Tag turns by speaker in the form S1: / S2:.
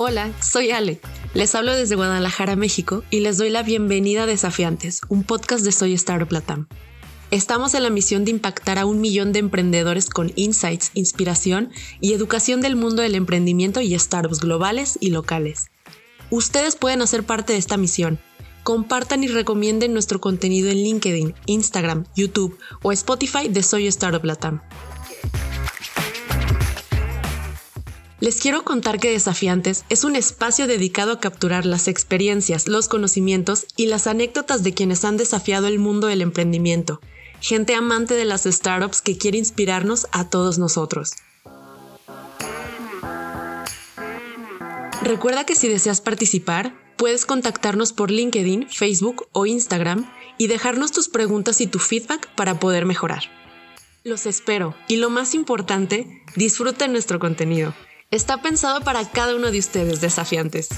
S1: Hola, soy Ale. Les hablo desde Guadalajara, México, y les doy la bienvenida a Desafiantes, un podcast de Soy Startup Latam. Estamos en la misión de impactar a un millón de emprendedores con insights, inspiración y educación del mundo del emprendimiento y startups globales y locales. Ustedes pueden hacer parte de esta misión. Compartan y recomienden nuestro contenido en LinkedIn, Instagram, YouTube o Spotify de Soy Startup Latam. Les quiero contar que Desafiantes es un espacio dedicado a capturar las experiencias, los conocimientos y las anécdotas de quienes han desafiado el mundo del emprendimiento, gente amante de las startups que quiere inspirarnos a todos nosotros. Recuerda que si deseas participar, puedes contactarnos por LinkedIn, Facebook o Instagram y dejarnos tus preguntas y tu feedback para poder mejorar. Los espero y lo más importante, disfruten nuestro contenido. Está pensado para cada uno de ustedes desafiantes.